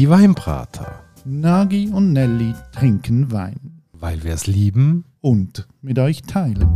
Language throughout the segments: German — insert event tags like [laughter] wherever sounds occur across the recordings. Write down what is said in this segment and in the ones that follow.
Die Weinbrater. Nagi und Nelly trinken Wein. Weil wir es lieben. Und mit euch teilen.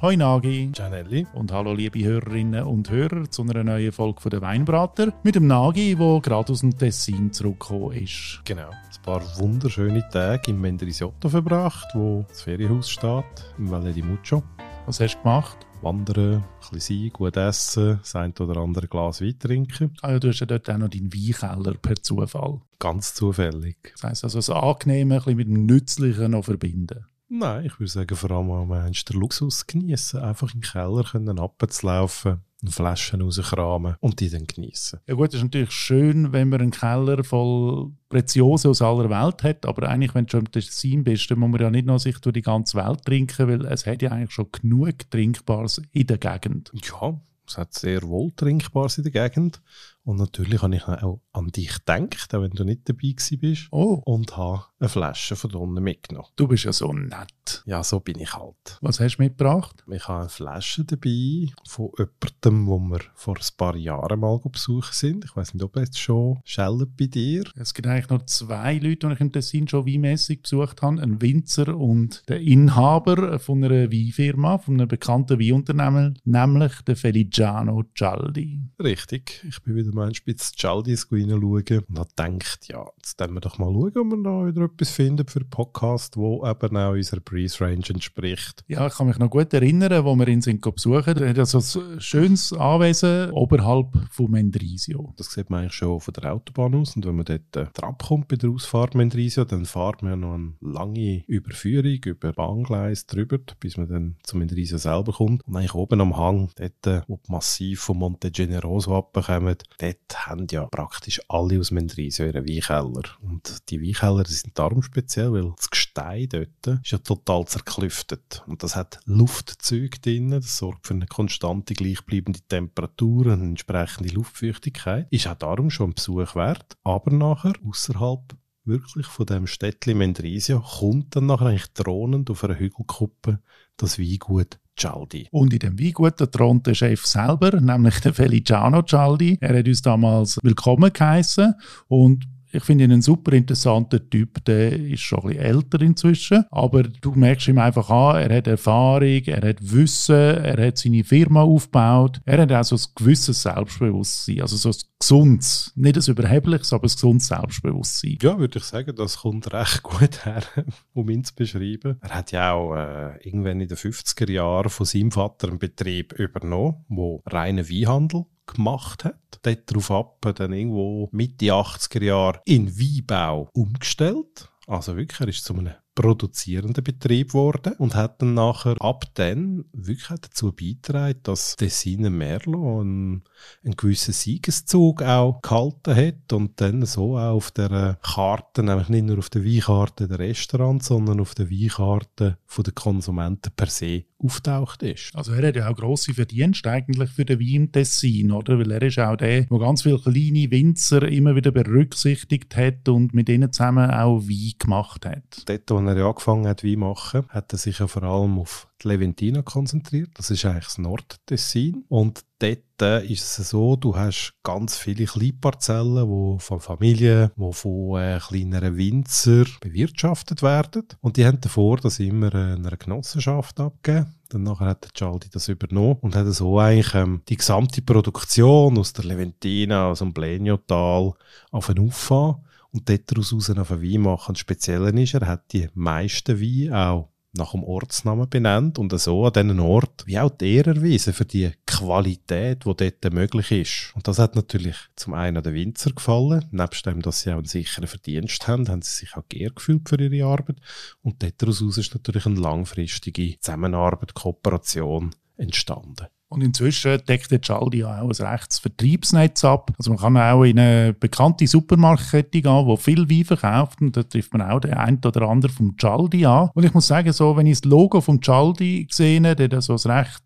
Hoi Nagi. Gianelli. Und hallo liebe Hörerinnen und Hörer zu einer neuen Folge von der Weinbrater mit dem Nagi, der gerade aus dem Tessin zurückgekommen ist. Genau. Ein paar wunderschöne Tage im Mendrisotto verbracht, wo das Ferienhaus steht, im Valle di Muccio. Was hast du gemacht? Wandern, ein bisschen sein, gut essen, das ein oder andere Glas Wein trinken. Ah ja, du hast ja dort auch noch deinen Weinkeller per Zufall. Ganz zufällig. Das heisst also, das Angenehme ein bisschen mit dem Nützlichen noch verbinden. Nein, ich würde sagen, vor allem am Mensch den Luxus genießen, einfach im Keller können runterzulaufen, Flaschen rauskramen und die dann genießen. Ja gut, es ist natürlich schön, wenn man einen Keller voll Preziosen aus aller Welt hat, aber eigentlich, wenn du schon im Tessin bist, dann muss man ja nicht noch sich durch die ganze Welt trinken, weil es hat ja eigentlich schon genug Trinkbares in der Gegend. Ja, es hat sehr wohl Trinkbares in der Gegend. Und natürlich habe ich auch an dich gedacht, auch wenn du nicht dabei bist. Oh. Und habe eine Flasche von unten mitgenommen. Du bist ja so nett. Ja, so bin ich halt. Was hast du mitgebracht? Ich habe eine Flasche dabei von jemandem, wo wir vor ein paar Jahren mal besuchen sind. Ich weiß nicht, ob es schon schellt bei dir. Es gibt eigentlich noch zwei Leute, die ich im Tessin schon weinmässig besucht habe. Ein Winzer und der Inhaber von einer Weinfirma, von einem bekannten Weinunternehmen, nämlich der Feliciano Gialdi. Richtig. Ich bin wieder mal ein Spitz Chaldis reinschauen und habe gedacht, ja, jetzt werden wir doch mal schauen, ob wir da wieder etwas finden für einen Podcast, wo eben auch unserer Preis-Range entspricht. Ja, ich kann mich noch gut erinnern, wo wir ihn sind besuchen. Er hat also ein schönes Anwesen oberhalb von Mendrisio. Das sieht man eigentlich schon von der Autobahn aus und wenn man dort äh, abkommt bei der Ausfahrt Mendrisio, dann fährt man noch eine lange Überführung über Bahngleis drüber, bis man dann zum Mendrisio selber kommt. Und eigentlich oben am Hang, dort, äh, wo die Massiv von Monte Generoso abkommen, dort haben ja praktisch alle aus Mendrisio ihren Weinkeller. Und die Weinkeller sind darum speziell, weil das Gestein dort ist ja total zerklüftet. Und das hat Luftzüge drin, das sorgt für eine konstante, gleichbleibende Temperatur und entsprechende Luftfeuchtigkeit. Ist auch darum schon ein Besuch wert. Aber nachher, außerhalb wirklich von dem Städtchen Mendrisio, kommt dann nachher eigentlich thronend auf einer Hügelkuppe das Weingut Cialdi. Und in dem Weingut der Chef selber, nämlich der Feliciano Cialdi. Er hat uns damals willkommen geheißen und ich finde ihn ein super interessanter Typ. Der ist schon ein bisschen älter inzwischen, aber du merkst ihm einfach an, er hat Erfahrung, er hat Wissen, er hat seine Firma aufgebaut, er hat auch so ein gewisses Selbstbewusstsein, also so ein gesundes, nicht ein überhebliches, aber ein gesundes Selbstbewusstsein. Ja, würde ich sagen, das kommt recht gut her, [laughs] um ihn zu beschreiben. Er hat ja auch äh, irgendwann in den 50er Jahren von seinem Vater einen Betrieb übernommen, wo reinen Weinhandel gemacht hat. Dort darauf ab, dann irgendwo Mitte 80er Jahre in Weinbau umgestellt. Also wirklich, er ist zu einem produzierenden Betrieb geworden und hat dann nachher ab dann wirklich dazu beigetragen, dass Tessiner Merlot einen, einen gewissen Siegeszug auch gehalten hat und dann so auch auf der Karte, nämlich nicht nur auf der Weinkarte der Restaurants, sondern auf der Weinkarte der Konsumenten per se auftaucht ist. Also er hat ja auch grosse Verdienste eigentlich für den Wein Tessin, oder? Weil er ist auch der, der ganz viele kleine Winzer immer wieder berücksichtigt hat und mit ihnen zusammen auch Wein gemacht hat. Dort, wo er angefangen hat, Wein machen, hat er sich ja vor allem auf die Leventina konzentriert. Das ist eigentlich das Nordtessin. Und dort ist es so, du hast ganz viele Kleinparzellen, die von Familien, die von äh, kleineren Winzer bewirtschaftet werden. Und die haben davor das immer äh, einer Genossenschaft abgegeben. Dann hat der Cialdi das übernommen und hat so eigentlich ähm, die gesamte Produktion aus der Leventina, aus dem Bleniotal auf einen Auffahren und dort daraus auf einen Wein machen. Das Spezielle ist, er hat die meisten Weine auch nach dem Ortsnamen benannt und so an diesen Ort wie auch die Ehre erwiesen für die Qualität, die dort möglich ist. Und das hat natürlich zum einen den Winzer gefallen, nebst dem, dass sie auch einen sicheren Verdienst haben, haben sie sich auch geehrt gefühlt für ihre Arbeit. Und daraus ist natürlich eine langfristige Zusammenarbeit, Kooperation entstanden. Und inzwischen deckt der Cialdi ja auch ein rechtes Vertriebsnetz ab. Also man kann auch in eine bekannte Supermarktkette gehen, die viel Wein verkauft und da trifft man auch den einen oder anderen vom Cialdi an. Und ich muss sagen, so, wenn ich das Logo vom Cialdi sehe, der hat so ein recht,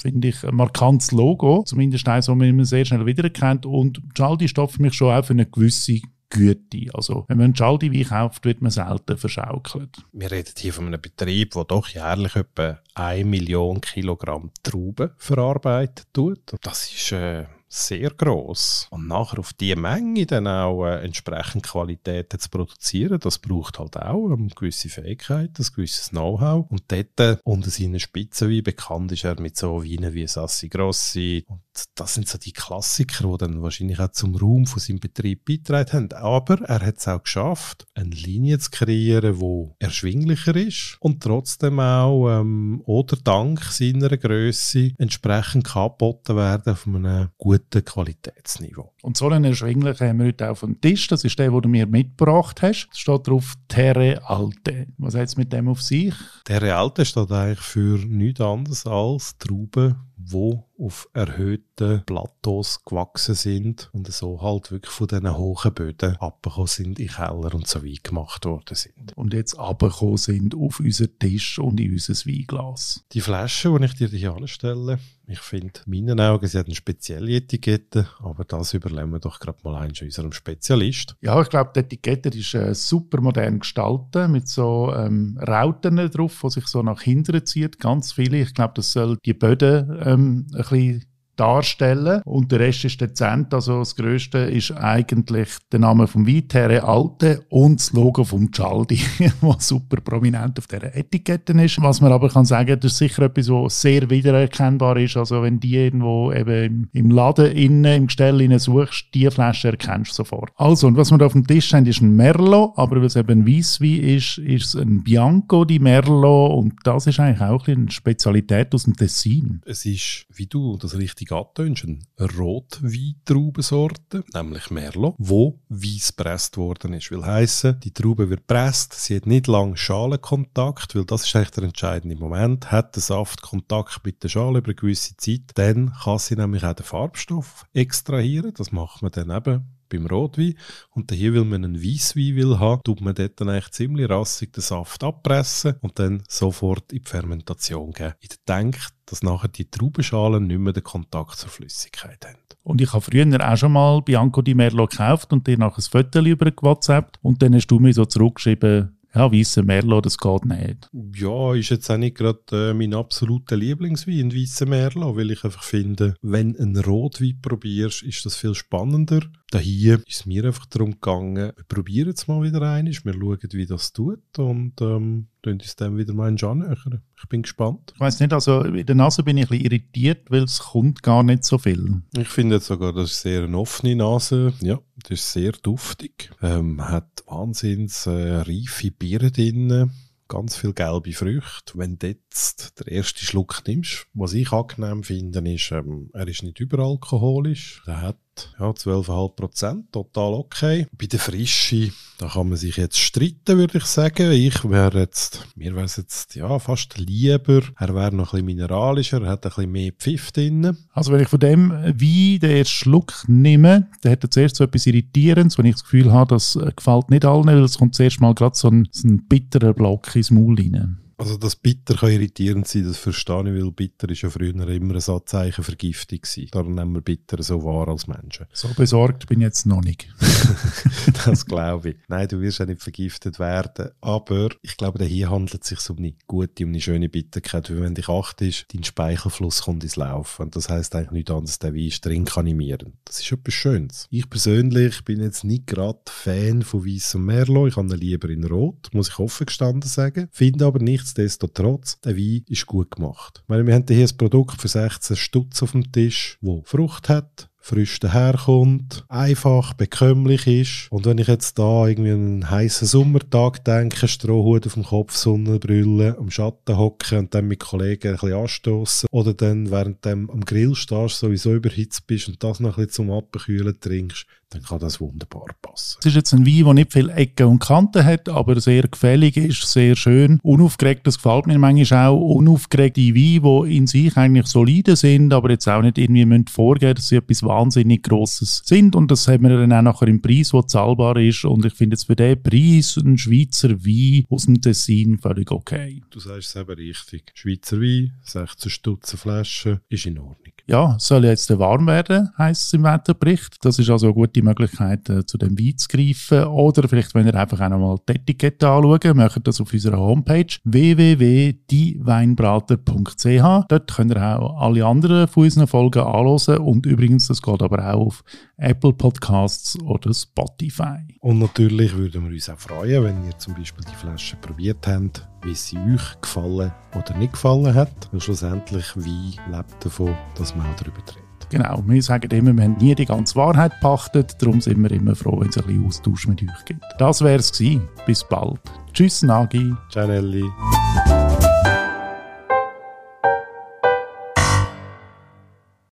finde ich, markantes Logo, zumindest eins, das man immer sehr schnell wiedererkennt und Cialdi steht für mich schon auch für eine gewisse Güte. Also, wenn man einen Schaldi-Wein kauft, wird man selten verschaukelt. Wir reden hier von einem Betrieb, der doch jährlich etwa 1 Million Kilogramm Trauben verarbeitet tut. Das ist äh, sehr groß und nachher auf diese Menge dann auch äh, entsprechend Qualitäten zu produzieren, das braucht halt auch eine gewisse Fähigkeit, ein gewisses Know-how. Und dort äh, unter seinen Spitzen, wie bekannt ist er mit so Weinen wie Sassi Grossi. Und das sind so die Klassiker, die dann wahrscheinlich auch zum Raum von seinem Betrieb beitragen haben, aber er hat es auch geschafft, eine Linie zu kreieren, die erschwinglicher ist. Und trotzdem auch ähm, oder dank seiner Größe entsprechend angeboten werden von einem guten guten Qualitätsniveau. Und so einen erschwinglichen haben wir heute auf dem Tisch. Das ist der, den du mir mitgebracht hast. Es steht drauf Terre Alte. Was hat es mit dem auf sich? Terre Alte steht eigentlich für nichts anderes als Trauben, die auf erhöhten Plateaus gewachsen sind und so halt wirklich von diesen hohen Böden abgekommen sind in Keller und so weit gemacht worden sind. Und jetzt abgekommen sind auf unseren Tisch und in unser Weinglas. Die Flasche, die ich dir hier anstelle, ich finde, in meinen Augen, sie hat eine spezielle Etikette, aber das überlegen wir doch gerade mal eins unserem Spezialist. Ja, ich glaube, die Etikette ist äh, super modern gestaltet, mit so ähm, Rauten drauf, die sich so nach hinten zieht, ganz viele. Ich glaube, das soll die Böden ähm, ein bisschen darstellen und der Rest ist dezent. Also das Größte ist eigentlich der Name vom Wein, Alte und das Logo vom Cialdi, [laughs] was super prominent auf der Etikette ist. Was man aber kann sagen, das ist sicher etwas, was sehr wiedererkennbar ist. Also wenn die irgendwo eben im Laden innen, im Gestell innen suchst, die Flasche erkennst du sofort. Also und was wir da auf dem Tisch haben, ist ein Merlot, aber weil es eben ein Weisswein ist, ist es ein Bianco di Merlot und das ist eigentlich auch eine Spezialität aus dem Tessin. Es ist, wie du das richtig richtig antönst, eine Rotweintraubensorte, nämlich Merlot, wo weiss gepresst worden ist. Will heissen, die Traube wird presst, sie hat nicht lange Schalenkontakt, weil das ist eigentlich der entscheidende Moment. Hat der Saft Kontakt mit der Schale über eine gewisse Zeit, dann kann sie nämlich auch den Farbstoff extrahieren. Das macht man dann eben beim Rotwein. Und hier, weil man einen Weisswein will haben, tut man dort dann eigentlich ziemlich rassig den Saft abpressen und dann sofort in die Fermentation geben. Ich denke, dass nachher die Traubenschalen nicht mehr den Kontakt zur Flüssigkeit haben. Und ich habe früher auch schon mal Bianco di Merlo gekauft und dir nachher ein Foto über WhatsApp und dann hast du mir so zurückgeschrieben, ja, weißer Merlot, das geht nicht. Ja, ist jetzt auch nicht gerade äh, mein absoluter Lieblingswein, ein weißer Merlot, weil ich einfach finde, wenn ein Rotwein probierst, ist das viel spannender. Da hier ist es mir einfach darum gegangen, wir probieren es mal wieder ein, wir schauen, wie das tut und ähm, uns dann wieder mal annähern. Ich bin gespannt. Ich weiß nicht, also in der Nase bin ich ein bisschen irritiert, weil es kommt gar nicht so viel. Ich finde jetzt sogar, das ist sehr eine offene Nase. Ja, das ist sehr duftig. Ähm, hat wahnsinns äh, reife Biere drin ganz viel gelbe Früchte. Wenn du jetzt den ersten Schluck nimmst, was ich angenehm finde, ist, ähm, er ist nicht überalkoholisch. Er hat ja, 12,5 Prozent, total okay. Bei der Frische, da kann man sich jetzt streiten, würde ich sagen. Ich wäre jetzt, mir wäre es jetzt, ja, fast lieber. Er wäre noch ein bisschen mineralischer, er hat ein bisschen mehr Pfiff drin. Also wenn ich von dem Wein den ersten Schluck nehme, dann hat er zuerst so etwas Irritierendes, wenn ich das Gefühl habe, das gefällt nicht allen, weil es kommt zuerst mal gerade so ein, so ein bitterer Block ins Maul rein. Also das Bitter kann irritierend sein, das verstehe ich, weil Bitter ist ja früher immer ein Satzzeichen Vergiftung gewesen. Darum nehmen wir Bitter so wahr als Menschen. So besorgt bin ich jetzt noch nicht. [laughs] das glaube ich. Nein, du wirst ja nicht vergiftet werden. Aber ich glaube, hier handelt es sich um eine gute, um eine schöne Bitterkeit. Weil wenn dich achtest, dein Speichelfluss kommt ins Laufen. Und das heisst eigentlich nichts anderes, der Wein ist trinkanimierend. Das ist etwas Schönes. Ich persönlich bin jetzt nicht gerade Fan von weißem Merlot. Ich habe ihn lieber in Rot, muss ich offen gestanden sagen. Finde aber nicht nichtsdestotrotz, der Wein ist gut gemacht. Wir haben hier ein Produkt für 16 Stutz auf dem Tisch, wo Frucht hat, frisch daherkommt, einfach, bekömmlich ist. Und wenn ich jetzt da irgendwie einen heißen Sommertag denke, Strohhut auf dem Kopf, Sonnenbrille, am Schatten hocken und dann mit Kollegen ein bisschen anstoßen oder dann während dem am Grill stehst, sowieso überhitzt bist und das noch ein bisschen zum Abkühlen trinkst, dann kann das wunderbar passen. Es ist jetzt ein Wein, der nicht viele Ecken und Kanten hat, aber sehr gefällig ist, sehr schön. Unaufgeregt, das gefällt mir manchmal auch. Unaufgeregte Weine, die in sich eigentlich solide sind, aber jetzt auch nicht irgendwie müssen vorgeben, dass sie etwas wahnsinnig Grosses sind. Und das haben wir dann auch nachher im Preis, der zahlbar ist. Und ich finde jetzt für diesen Preis ein Schweizer Wein aus dem Tessin völlig okay. Du sagst es eben richtig. Schweizer Wein, 16 Stutz Flasche, ist in Ordnung. Ja, soll jetzt warm werden, heisst es im Wetterbericht. Das ist also eine gute Möglichkeit, äh, zu dem Wein zu greifen. Oder vielleicht, wenn ihr einfach auch nochmal die Etikette anschaut, macht das auf unserer Homepage www.dieweinbrater.ch. Dort könnt ihr auch alle anderen von unseren Folgen anhören. Und übrigens, das geht aber auch auf Apple Podcasts oder Spotify. Und natürlich würden wir uns auch freuen, wenn ihr zum Beispiel die Flasche probiert habt, wie sie euch gefallen oder nicht gefallen hat. Und schlussendlich, wie lebt davon, dass man auch darüber redet. Genau, wir sagen immer, wir haben nie die ganze Wahrheit pachtet, darum sind wir immer froh, wenn es ein bisschen Austausch mit euch gibt. Das wäre es gewesen. Bis bald. Tschüss, Nagi. Ciao, Nelly.